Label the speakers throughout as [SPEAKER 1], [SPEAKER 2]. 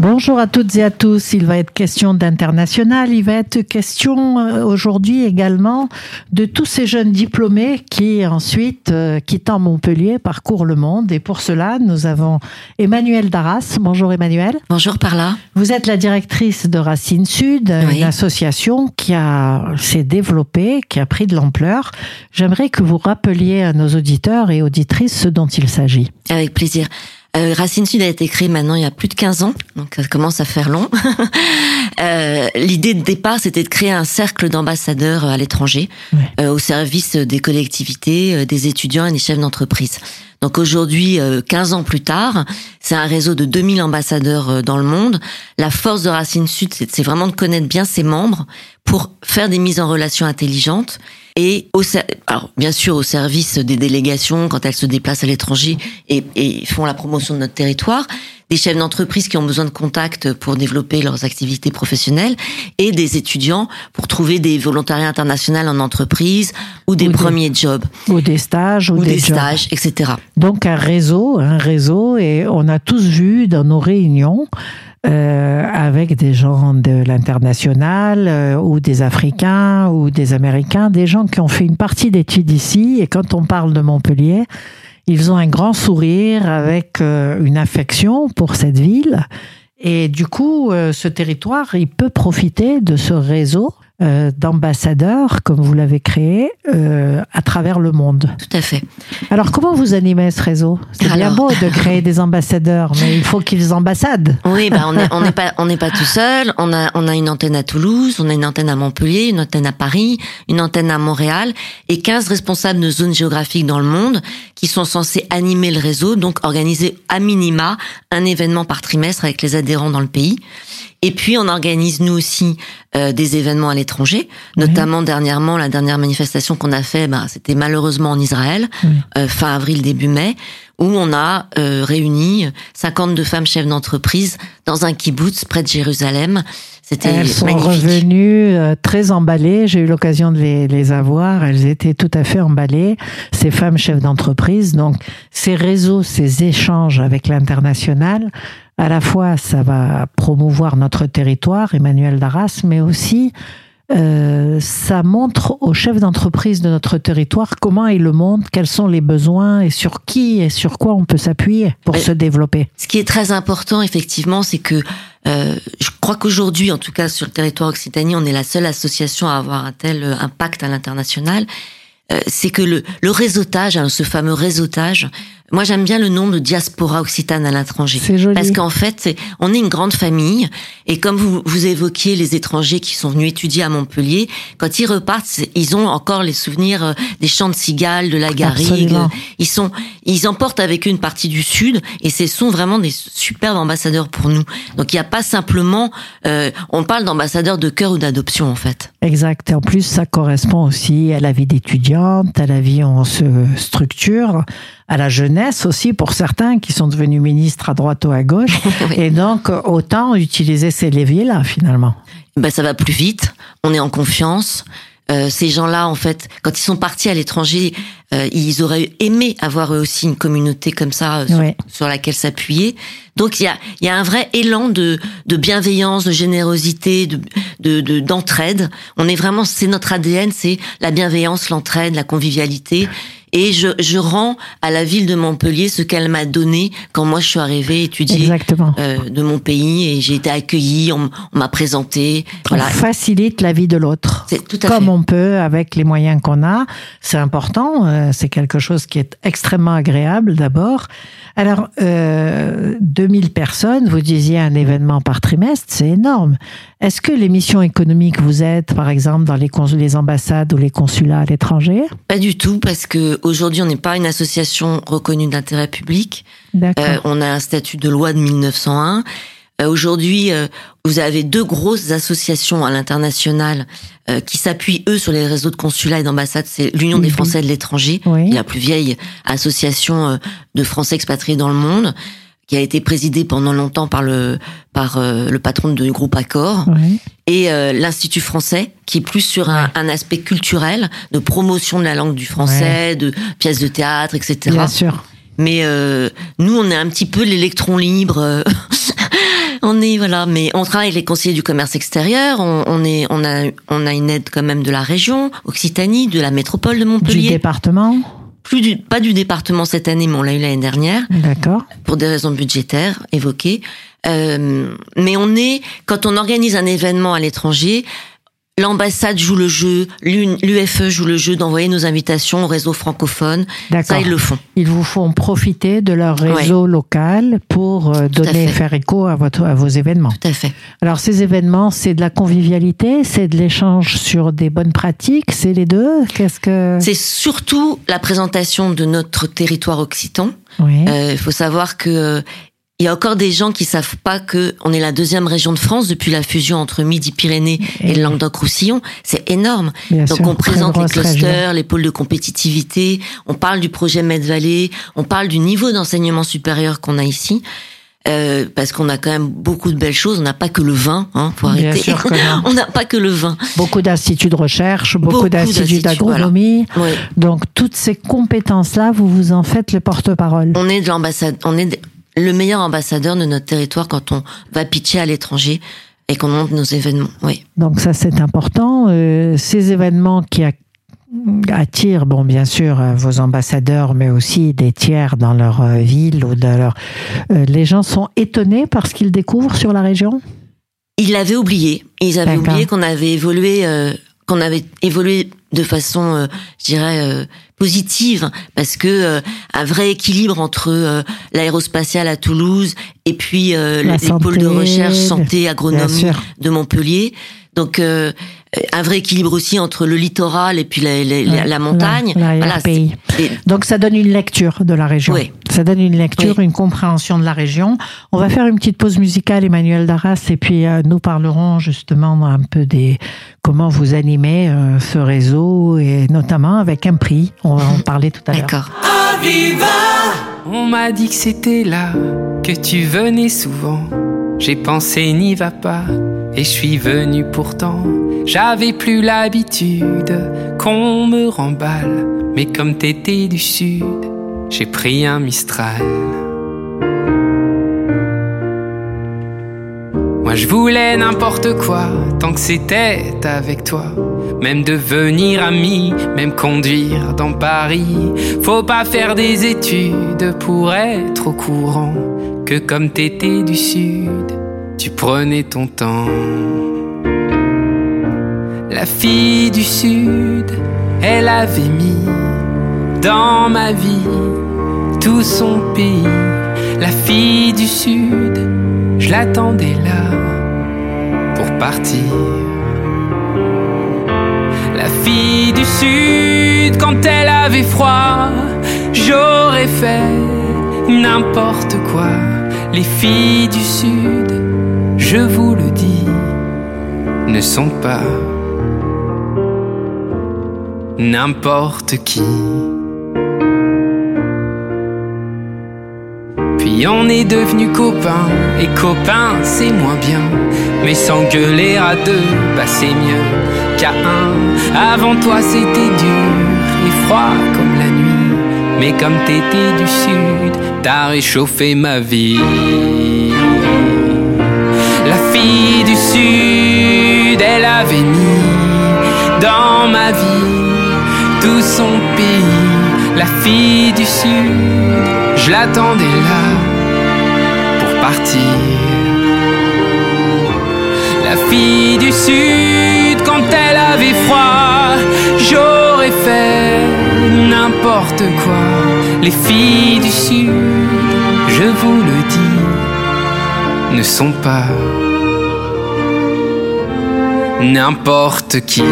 [SPEAKER 1] Bonjour à toutes et à tous. Il va être question d'international. Il va être question euh, aujourd'hui également de tous ces jeunes diplômés qui ensuite, euh, quittant Montpellier, parcourent le monde. Et pour cela, nous avons Emmanuel Darras. Bonjour Emmanuel.
[SPEAKER 2] Bonjour Parla.
[SPEAKER 1] Vous êtes la directrice de Racine Sud,
[SPEAKER 2] Oui.
[SPEAKER 1] une association qui a s'est développée, qui a pris de l'ampleur. J'aimerais que vous rappeliez à nos auditeurs et auditrices ce dont il s'agit.
[SPEAKER 2] Avec plaisir. Euh, Racine Sud a été créée maintenant il y a plus de 15 ans, donc ça commence à faire long. Euh, L'idée de départ, c'était de créer un cercle d'ambassadeurs à l'étranger,
[SPEAKER 1] Ouais.
[SPEAKER 2] euh, au service des collectivités, euh, des étudiants et des chefs d'entreprise. Donc aujourd'hui, euh, 15 ans plus tard, c'est un réseau de 2000 ambassadeurs euh, dans le monde. La force de Racine Sud, c'est c'est vraiment de connaître bien ses membres pour faire des mises en relation intelligentes et au alors bien sûr au service des délégations quand elles se déplacent à l'étranger et font la promotion de notre territoire, des chefs d'entreprise qui ont besoin de contacts pour développer leurs activités professionnelles et des étudiants pour trouver des volontariats internationaux en entreprise ou des
[SPEAKER 1] Ou des-
[SPEAKER 2] premiers jobs
[SPEAKER 1] Ou des stages, ou,
[SPEAKER 2] ou des, stages, etc.
[SPEAKER 1] Donc un réseau, un réseau, et on a tous vu dans nos réunions euh, avec des gens de l'international euh, ou des Africains ou des Américains, des gens qui ont fait une partie d'études ici, et quand on parle de Montpellier, ils ont un grand sourire avec euh, une affection pour cette ville. Et du coup, euh, ce territoire, il peut profiter de ce réseau euh, d'ambassadeurs, comme vous l'avez créé, euh, à travers le monde.
[SPEAKER 2] Tout à fait.
[SPEAKER 1] Alors, comment vous animez ce réseau? C'est bien beau de créer des ambassadeurs, mais il faut qu'ils ambassadent.
[SPEAKER 2] Oui, bah on n'est on n'est pas on n'est pas tout seul. On a on a une antenne à Toulouse, on a une antenne à Montpellier, une antenne à Paris, une antenne à Montréal et 15 responsables de zones géographiques dans le monde qui sont censés animer le réseau, donc organiser à minima un événement par trimestre avec les adhérents dans le pays. Et puis on organise nous aussi euh, des événements à l'étranger, notamment dernièrement la dernière manifestation qu'on a fait, bah, c'était malheureusement en Israël,
[SPEAKER 1] Oui.
[SPEAKER 2] euh, fin avril début mai, où on a euh, réuni 52 femmes chefs d'entreprise dans un kibbutz près de Jérusalem. C'était
[SPEAKER 1] Elles sont
[SPEAKER 2] magnifique.
[SPEAKER 1] revenues euh, très emballées. J'ai eu l'occasion de les, les avoir. Elles étaient tout à fait emballées. Ces femmes chefs d'entreprise. Donc, ces réseaux, ces échanges avec l'international, à la fois, ça va promouvoir notre territoire, Emmanuel Darras, mais aussi, euh, ça montre aux chefs d'entreprise de notre territoire comment est le monde, quels sont les besoins et sur qui et sur quoi on peut s'appuyer pour
[SPEAKER 2] Mais-
[SPEAKER 1] se développer.
[SPEAKER 2] Ce qui est très important, effectivement, c'est que euh, je crois qu'aujourd'hui, en tout cas sur le territoire Occitanie, on est la seule association à avoir un tel euh, impact à l'international. Euh, c'est que le, le réseautage, hein, ce fameux réseautage, moi j'aime bien le nom de diaspora occitane à l'étranger.
[SPEAKER 1] C'est joli.
[SPEAKER 2] Parce qu'en fait, on est une grande famille, et comme vous, vous évoquiez les étrangers qui sont venus étudier à Montpellier, quand ils repartent, ils ont encore les souvenirs euh, des chants de cigales, de la garrigue. Ils sont, ils emportent avec eux une partie du Sud, et ce sont vraiment des superbes ambassadeurs pour nous. Donc il n'y a pas simplement, euh, on parle d'ambassadeurs de cœur ou d'adoption en fait.
[SPEAKER 1] Exact. Et en plus, ça correspond aussi à la vie d'étudiante, à la vie on se structure, à la jeunesse aussi pour certains qui sont devenus ministres à droite ou à gauche.
[SPEAKER 2] Oui.
[SPEAKER 1] Et donc, autant utiliser ces leviers-là, finalement.
[SPEAKER 2] ben ça va plus vite, on est en confiance. Euh, ces gens-là, en fait, quand ils sont partis à l'étranger, euh, ils auraient aimé avoir eux aussi une communauté comme ça euh, sur, laquelle s'appuyer. Donc il y a, il y a un vrai élan de, de bienveillance, de générosité, de de- de- d'entraide. On est vraiment, c'est notre ADN, c'est la bienveillance, l'entraide, la convivialité. Et je, je rends à la ville de Montpellier ce qu'elle m'a donné quand moi je suis arrivée étudier
[SPEAKER 1] Exactement.
[SPEAKER 2] euh, de mon pays et j'ai été accueillie, on, m'a présenté. Voilà,
[SPEAKER 1] On facilite la vie de l'autre.
[SPEAKER 2] c'est tout à
[SPEAKER 1] Comme
[SPEAKER 2] fait.
[SPEAKER 1] on peut avec les moyens qu'on a. C'est important. euh, c'est quelque chose qui est extrêmement agréable d'abord. Alors, euh, 2000 personnes, vous disiez un événement par trimestre, c'est énorme. Est-ce que les missions économiques, vous êtes, par exemple, dans les, les ambassades ou les consulats à l'étranger?
[SPEAKER 2] Pas du tout, parce que aujourd'hui on n'est pas une association reconnue d'intérêt public.
[SPEAKER 1] D'accord.
[SPEAKER 2] Euh, on a un statut de loi de 1901. Euh, aujourd'hui, euh, vous avez deux grosses associations à l'international euh, qui s'appuient eux sur les réseaux de consulats et d'ambassades. C'est l'Union des. Français de l'étranger,
[SPEAKER 1] Oui.
[SPEAKER 2] la plus vieille association euh, de Français expatriés dans le monde, qui a été présidée pendant longtemps par le par euh, le patron du groupe Accor.
[SPEAKER 1] Oui.
[SPEAKER 2] et euh, l'Institut français, qui est plus sur un, un, aspect culturel, de promotion de la langue du français, de pièces de théâtre, etc.
[SPEAKER 1] Bien sûr.
[SPEAKER 2] Mais euh, nous, on est un petit peu l'électron libre. on est voilà, mais on travaille avec les conseillers du commerce extérieur. On, on est, on a, on a une aide quand même de la région, Occitanie, de la métropole de
[SPEAKER 1] Du
[SPEAKER 2] Montpellier.
[SPEAKER 1] département
[SPEAKER 2] Plus du, pas du département cette année, mais on l'a eu l'année dernière
[SPEAKER 1] D'accord.
[SPEAKER 2] pour des raisons budgétaires évoquées. Euh, mais on est, quand on organise un événement à l'étranger, l'ambassade joue le jeu, l'UFE joue le jeu d'envoyer nos invitations au réseau francophone.
[SPEAKER 1] D'accord.
[SPEAKER 2] Ça, ils le font.
[SPEAKER 1] Ils vous font profiter de leur réseau local pour euh,
[SPEAKER 2] Tout
[SPEAKER 1] donner, faire écho à, votre, à vos événements.
[SPEAKER 2] Tout à fait.
[SPEAKER 1] Alors ces événements, c'est de la convivialité, c'est de l'échange sur des bonnes pratiques, c'est les deux? Qu'est-ce que...
[SPEAKER 2] C'est surtout la présentation de notre territoire occitan.
[SPEAKER 1] Oui.
[SPEAKER 2] Euh, Il faut savoir que euh, il y a encore des gens qui savent pas que on est la deuxième région de France depuis la fusion entre Midi-Pyrénées et,
[SPEAKER 1] Et-
[SPEAKER 2] le Languedoc-Roussillon. C'est énorme.
[SPEAKER 1] Bien
[SPEAKER 2] Donc
[SPEAKER 1] sûr,
[SPEAKER 2] on présente les
[SPEAKER 1] région.
[SPEAKER 2] clusters, les pôles de compétitivité, on parle du projet Med-Vallée, on parle du niveau d'enseignement supérieur qu'on a ici. Euh, parce qu'on a quand même beaucoup de belles choses. On n'a pas que le vin, hein, faut
[SPEAKER 1] Bien
[SPEAKER 2] arrêter.
[SPEAKER 1] sûr
[SPEAKER 2] on n'a pas que le vin.
[SPEAKER 1] Beaucoup d'instituts de recherche, beaucoup,
[SPEAKER 2] Beaucoup
[SPEAKER 1] d'instituts d'agronomie. Donc toutes ces compétences-là, vous vous en faites le porte-parole.
[SPEAKER 2] On est de l'ambassade, on est de- le meilleur ambassadeur de notre territoire quand on va pitcher à l'étranger et qu'on monte nos événements. Oui.
[SPEAKER 1] Donc ça, c'est important. Euh, ces événements qui attirent, bon, bien sûr, euh, vos ambassadeurs, mais aussi des tiers dans leur euh, ville ou dans leur... Euh, les gens sont étonnés par ce qu'ils découvrent sur la région?
[SPEAKER 2] Ils l'avaient oublié. Ils avaient oublié qu'on avait évolué, euh, qu'on avait évolué de façon, euh, je dirais, euh, positive, parce que euh, un vrai équilibre entre euh, l'aérospatiale à Toulouse et puis euh, les pôles de recherche santé agronomie de Montpellier. Donc euh, un vrai équilibre aussi entre le littoral et puis la, la- la-
[SPEAKER 1] Ouais,
[SPEAKER 2] la montagne.
[SPEAKER 1] la-
[SPEAKER 2] Voilà,
[SPEAKER 1] Donc ça donne une lecture de la région.
[SPEAKER 2] Oui.
[SPEAKER 1] Ça donne une lecture, une compréhension de la région. On va faire une petite pause musicale, Emmanuel Darras, et puis euh, nous parlerons justement un peu des comment vous animez euh, ce réseau et notamment avec un prix. On va en parler tout à l'heure.
[SPEAKER 2] D'accord.
[SPEAKER 3] On m'a dit que c'était là, que tu venais souvent. J'ai pensé n'y va pas, et je suis venu pourtant. J'avais plus l'habitude qu'on me remballe, mais comme t'étais du sud, j'ai pris un Mistral. Moi je voulais n'importe quoi, tant que c'était avec toi. Même devenir ami, même conduire dans Paris. Faut pas faire des études pour être au courant que comme t'étais du sud, tu prenais ton temps. La fille du sud, elle avait mis dans ma vie tout son pays. La fille du sud, je l'attendais là pour partir. La fille du sud, quand elle avait froid, j'aurais fait n'importe quoi. Les filles du sud, je vous le dis, ne sont pas n'importe qui. Puis on est devenus copains, et copains c'est moins bien. Mais s'engueuler à deux, bah c'est mieux qu'à un. Avant toi c'était dur et froid comme la nuit. Mais comme t'étais du sud, t'as réchauffé ma vie. La fille du sud, elle avait mis dans ma vie tout son pays. La fille du sud, je l'attendais là pour partir. La fille du sud, quand elle avait froid, j'aurais fait n'importe quoi. Les filles du sud, je vous le dis, ne sont pas n'importe qui.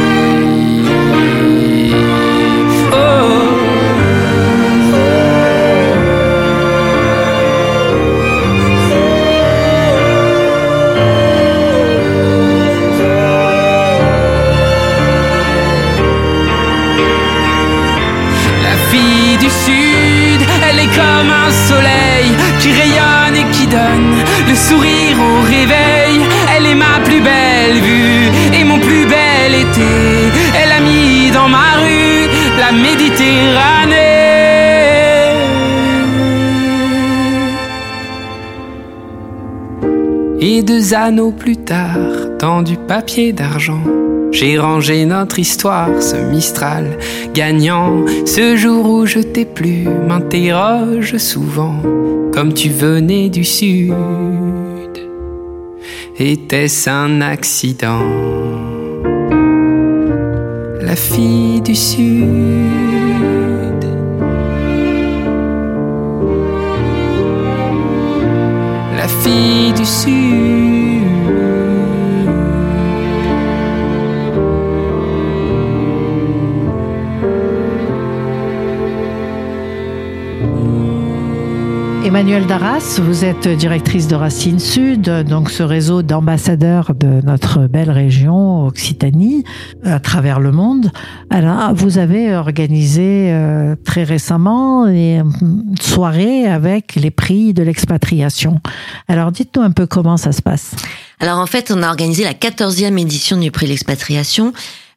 [SPEAKER 3] La fille du sud, elle est comme un soleil qui rayonne et qui donne le sourire au réveil. Elle a mis dans ma rue la Méditerranée. Et deux anneaux plus tard, dans du papier d'argent, j'ai rangé notre histoire, ce Mistral gagnant. Ce jour où je t'ai plu, m'interroge souvent, comme tu venais du sud. Était-ce un accident? La fille du sud. La fille du sud.
[SPEAKER 1] Emmanuel Darras, vous êtes directrice de Racine Sud, donc ce réseau d'ambassadeurs de notre belle région Occitanie à travers le monde. Alors, vous avez organisé euh, très récemment une soirée avec les prix de l'expatriation. Alors, dites-nous un peu comment ça se passe.
[SPEAKER 2] Alors en fait, on a organisé la 14e édition du prix de l'expatriation.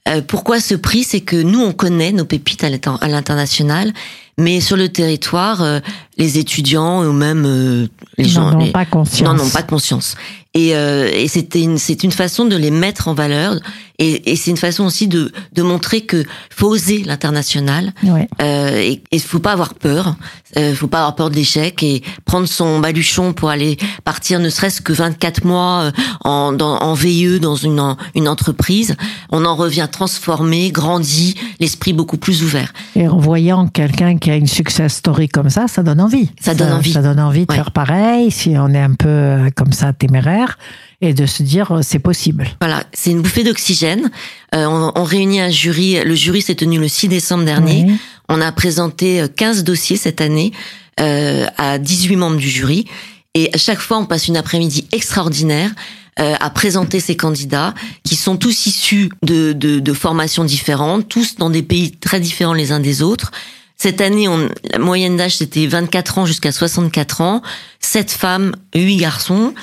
[SPEAKER 2] Euh, pourquoi ce prix? C'est que nous, on connaît nos pépites à l'international, mais sur le territoire, euh, les étudiants ou même euh, les gens
[SPEAKER 1] n'en ont pas conscience.
[SPEAKER 2] n'en ont pas conscience. Et, euh, et c'était une, c'est une façon de les mettre en valeur. Et, et c'est une façon aussi de, de montrer que faut oser l'international.
[SPEAKER 1] Ouais.
[SPEAKER 2] Euh, et il faut pas avoir peur. Euh, faut pas avoir peur de l'échec et prendre son baluchon pour aller partir, ne serait-ce que 24 mois euh, en, dans, en VIE dans une, en- une entreprise. On en revient transformé, grandi, l'esprit beaucoup plus ouvert.
[SPEAKER 1] Et en voyant quelqu'un qui a une success story comme ça, ça donne envie.
[SPEAKER 2] Ça donne envie.
[SPEAKER 1] Ça donne envie de
[SPEAKER 2] Ouais.
[SPEAKER 1] faire pareil, si on est un peu euh, comme ça téméraire, et de se dire euh, c'est possible.
[SPEAKER 2] Voilà, c'est une bouffée d'oxygène. Euh, on, on réunit un jury. Le jury s'est tenu le 6 décembre dernier. On a présenté euh, 15 dossiers cette année euh, à 18 membres du jury. Et à chaque fois, on passe une après-midi extraordinaire euh, à présenter ces candidats qui sont tous issus de, de, de formations différentes, tous dans des pays très différents les uns des autres. Cette année, on, la moyenne d'âge, c'était 24 ans jusqu'à 64 ans, 7 femmes, 8 garçons.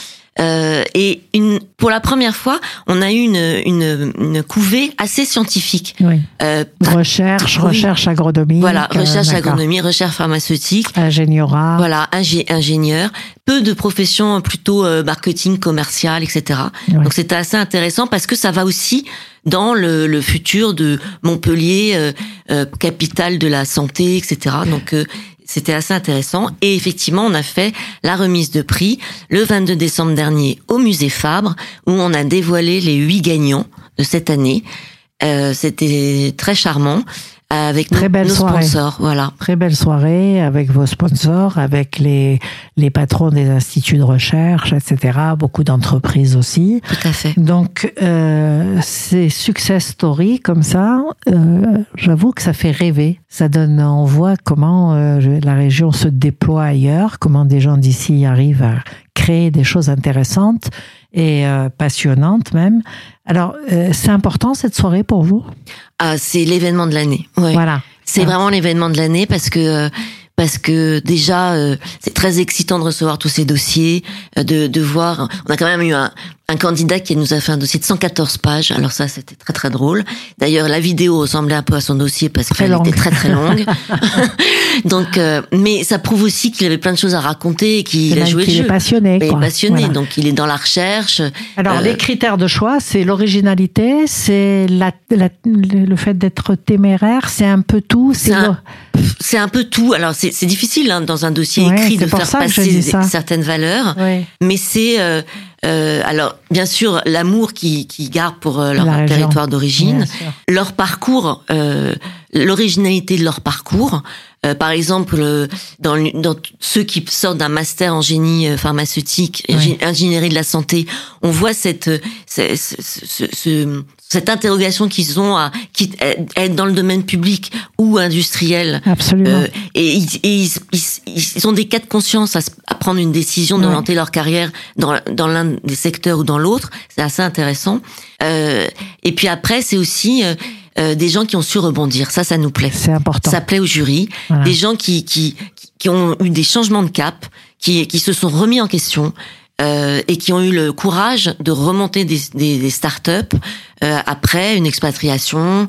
[SPEAKER 2] Euh, et une, pour la première fois, on a eu une, une, une couvée assez scientifique.
[SPEAKER 1] Oui.
[SPEAKER 2] Euh,
[SPEAKER 1] Recherche,
[SPEAKER 2] Oui.
[SPEAKER 1] recherche agronomique.
[SPEAKER 2] voilà,
[SPEAKER 1] euh,
[SPEAKER 2] recherche agronomie, recherche pharmaceutique,
[SPEAKER 1] Ingénierat.
[SPEAKER 2] voilà, ingé- ingénieur, peu de professions plutôt euh, marketing, commercial, etc. Donc c'était assez intéressant parce que ça va aussi dans le, le futur de Montpellier, euh, euh, capitale de la santé, etc. Donc euh, c'était assez intéressant. Et effectivement, on a fait la remise de prix le 22 décembre dernier au musée Fabre, où on a dévoilé les huit gagnants de cette année. Euh, c'était très charmant avec
[SPEAKER 1] Très
[SPEAKER 2] nos,
[SPEAKER 1] belle
[SPEAKER 2] nos
[SPEAKER 1] soirée.
[SPEAKER 2] sponsors. Voilà.
[SPEAKER 1] Très belle soirée avec vos sponsors, avec les, les patrons des instituts de recherche, etc. Beaucoup d'entreprises aussi.
[SPEAKER 2] Tout à fait.
[SPEAKER 1] Donc, euh, ces success stories comme ça, euh, j'avoue que ça fait rêver. Ça donne, on voit comment euh, la région se déploie ailleurs, comment des gens d'ici arrivent à créer des choses intéressantes et euh, passionnantes même. Alors, euh, c'est important cette soirée pour vous?
[SPEAKER 2] Ah, c'est l'événement de l'année. Ouais.
[SPEAKER 1] Voilà.
[SPEAKER 2] C'est
[SPEAKER 1] Ah.
[SPEAKER 2] vraiment l'événement de l'année parce que euh, parce que déjà euh, c'est très excitant de recevoir tous ces dossiers, de de voir. On a quand même eu un, un candidat qui nous a fait un dossier de 114 pages. Alors ça c'était très très drôle. D'ailleurs la vidéo ressemblait un peu à son dossier parce qu'elle était très très longue. donc euh, mais ça prouve aussi qu'il avait plein de choses à raconter et qu'il a joué le
[SPEAKER 1] qu'il
[SPEAKER 2] jeu.
[SPEAKER 1] est passionné.
[SPEAKER 2] Il est
[SPEAKER 1] quoi.
[SPEAKER 2] passionné,
[SPEAKER 1] Voilà.
[SPEAKER 2] donc il est dans la recherche.
[SPEAKER 1] Alors,
[SPEAKER 2] Euh,
[SPEAKER 1] les critères de choix, c'est l'originalité, c'est la, la- le fait d'être téméraire, c'est un peu tout. C'est
[SPEAKER 2] un- peu tout. Alors c'est difficile hein, dans un dossier
[SPEAKER 1] Ouais,
[SPEAKER 2] écrit de faire passer certaines valeurs.
[SPEAKER 1] Ouais.
[SPEAKER 2] mais c'est euh, euh, alors bien sûr l'amour qui qui garde pour euh, leur
[SPEAKER 1] La
[SPEAKER 2] territoire d'origine, leur parcours, euh, l'originalité de leur parcours. Euh, par exemple, euh, dans, dans ceux qui sortent d'un master en génie euh, pharmaceutique,
[SPEAKER 1] Oui.
[SPEAKER 2] ingé- ingénierie de la santé, on voit cette ce- ce- ce- ce- cette interrogation qu'ils ont à, qui, à être dans le domaine public ou industriel.
[SPEAKER 1] Absolument.
[SPEAKER 2] Euh, et ils, et ils, ils- ils ont des cas de conscience à, à prendre une décision d'orienter leur carrière dans, dans l'un des secteurs ou dans l'autre. C'est assez intéressant. Euh, et puis après, c'est aussi euh, euh, des gens qui ont su rebondir. Ça, ça nous plaît.
[SPEAKER 1] c'est important.
[SPEAKER 2] Ça plaît au jury.
[SPEAKER 1] Voilà.
[SPEAKER 2] Des gens qui, qui, qui ont eu des changements de cap, qui, qui se sont remis en question. Euh, et qui ont eu le courage de remonter des, des, des start-up euh, après une expatriation.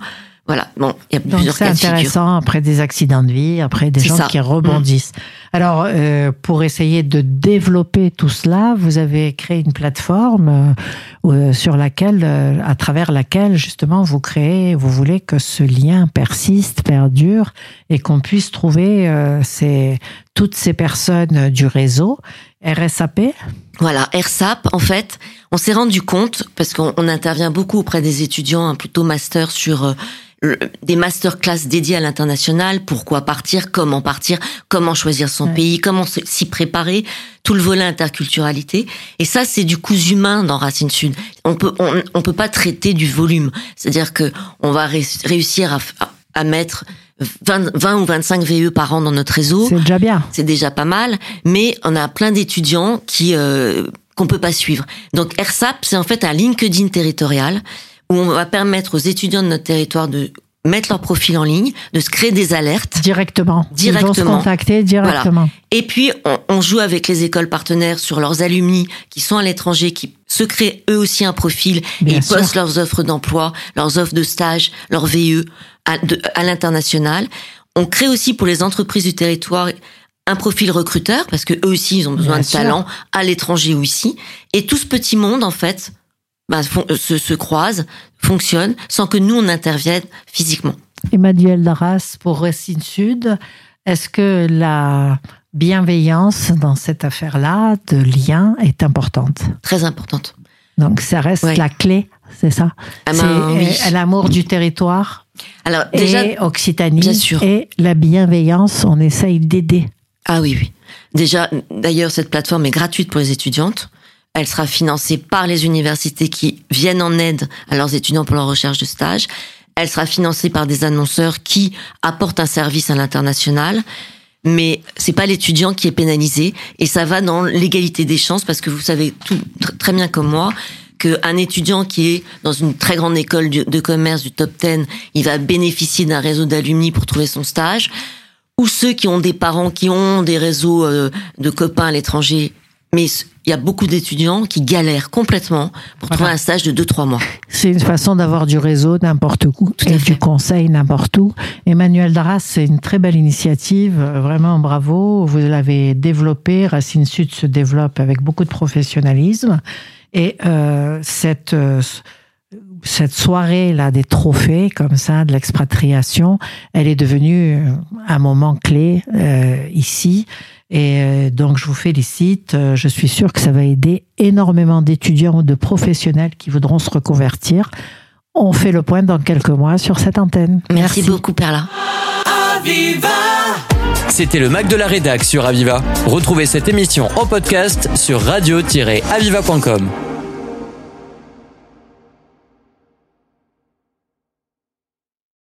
[SPEAKER 2] Voilà, bon, il y a
[SPEAKER 1] Donc
[SPEAKER 2] plusieurs
[SPEAKER 1] c'est
[SPEAKER 2] de figure.
[SPEAKER 1] intéressant après des accidents de vie, après des
[SPEAKER 2] C'est
[SPEAKER 1] gens
[SPEAKER 2] ça. Mm.
[SPEAKER 1] qui rebondissent. Alors, euh, pour essayer de développer tout cela, vous avez créé une plateforme euh, euh, sur laquelle, euh, à travers laquelle justement vous créez, vous voulez que ce lien persiste, perdure, et qu'on puisse trouver euh, ces, toutes ces personnes du réseau. RSAP,
[SPEAKER 2] Voilà, RSAP, en fait, on s'est rendu compte, parce qu'on on intervient beaucoup auprès des étudiants, hein, plutôt master sur euh, des masterclass dédiés à l'international, pourquoi partir, comment partir, comment choisir son
[SPEAKER 1] Ouais.
[SPEAKER 2] pays, comment s'y préparer, tout le volet interculturalité. Et ça, c'est du coup humain dans Racine Sud. On peut, on, on peut pas traiter du volume. C'est-à-dire que on va ré- réussir à- à mettre 20, 20 ou 25 VE par an dans notre réseau
[SPEAKER 1] c'est déjà bien.
[SPEAKER 2] c'est déjà pas mal, mais on a plein d'étudiants qui euh, qu'on peut pas suivre. Donc RSAP, c'est en fait un LinkedIn territorial où on va permettre aux étudiants de notre territoire de mettre leur profil en ligne, de se créer des alertes.
[SPEAKER 1] Directement. Ils vont se
[SPEAKER 2] Directement.
[SPEAKER 1] contacter directement.
[SPEAKER 2] Et puis, on, on joue avec les écoles partenaires sur leurs alumni qui sont à l'étranger, qui se créent eux aussi un profil et ils
[SPEAKER 1] sûr.
[SPEAKER 2] postent leurs offres d'emploi, leurs offres de stage, leurs VE à, l'international. On crée aussi pour les entreprises du territoire un profil recruteur parce que eux aussi ils ont besoin
[SPEAKER 1] Bien
[SPEAKER 2] de talents à l'étranger ou ici. Et tout ce petit monde en fait bah, fon- euh, se, se croise, fonctionne sans que nous on intervienne physiquement.
[SPEAKER 1] Emmanuel Darras pour Racine Sud. Est-ce que la bienveillance dans cette affaire-là de lien est importante?
[SPEAKER 2] Très importante.
[SPEAKER 1] Donc ça reste
[SPEAKER 2] Ouais.
[SPEAKER 1] la clé, c'est ça?
[SPEAKER 2] Ah
[SPEAKER 1] C'est
[SPEAKER 2] ben, oui.
[SPEAKER 1] euh, l'amour du territoire
[SPEAKER 2] Alors déjà
[SPEAKER 1] et Occitanie
[SPEAKER 2] bien sûr.
[SPEAKER 1] et la bienveillance, on essaye d'aider.
[SPEAKER 2] Ah oui, oui. Déjà, d'ailleurs, cette plateforme est gratuite pour les étudiantes. Elle sera financée par les universités qui viennent en aide à leurs étudiants pour leur recherche de stage. Elle sera financée par des annonceurs qui apportent un service à l'international. Mais c'est pas l'étudiant qui est pénalisé et ça va dans l'égalité des chances parce que vous savez tout tr- très bien comme moi qu'un étudiant qui est dans une très grande école de commerce du top 10, il va bénéficier d'un réseau d'alumni pour trouver son stage ou ceux qui ont des parents qui ont des réseaux euh, de copains à l'étranger. Mais il y a beaucoup d'étudiants qui galèrent complètement pour
[SPEAKER 1] Voilà.
[SPEAKER 2] trouver un stage de 2-3 mois.
[SPEAKER 1] C'est une façon d'avoir du réseau n'importe où
[SPEAKER 2] Tout
[SPEAKER 1] et du conseil n'importe où. Emmanuel Darras, c'est une très belle initiative, euh, vraiment bravo. Vous l'avez développée, Racine Sud se développe avec beaucoup de professionnalisme. Et euh, cette, euh, cette soirée là des trophées comme ça de l'expatriation, elle est devenue euh, un moment clé euh, ici. Et euh, donc je vous félicite. Euh, Je suis sûre que ça va aider énormément d'étudiants ou de professionnels qui voudront se reconvertir. On fait le point dans quelques mois sur cette antenne.
[SPEAKER 2] Merci, beaucoup, Perla.
[SPEAKER 4] C'était le Mac de la Rédac sur Aviva. Retrouvez cette émission en podcast sur radio-aviva.com.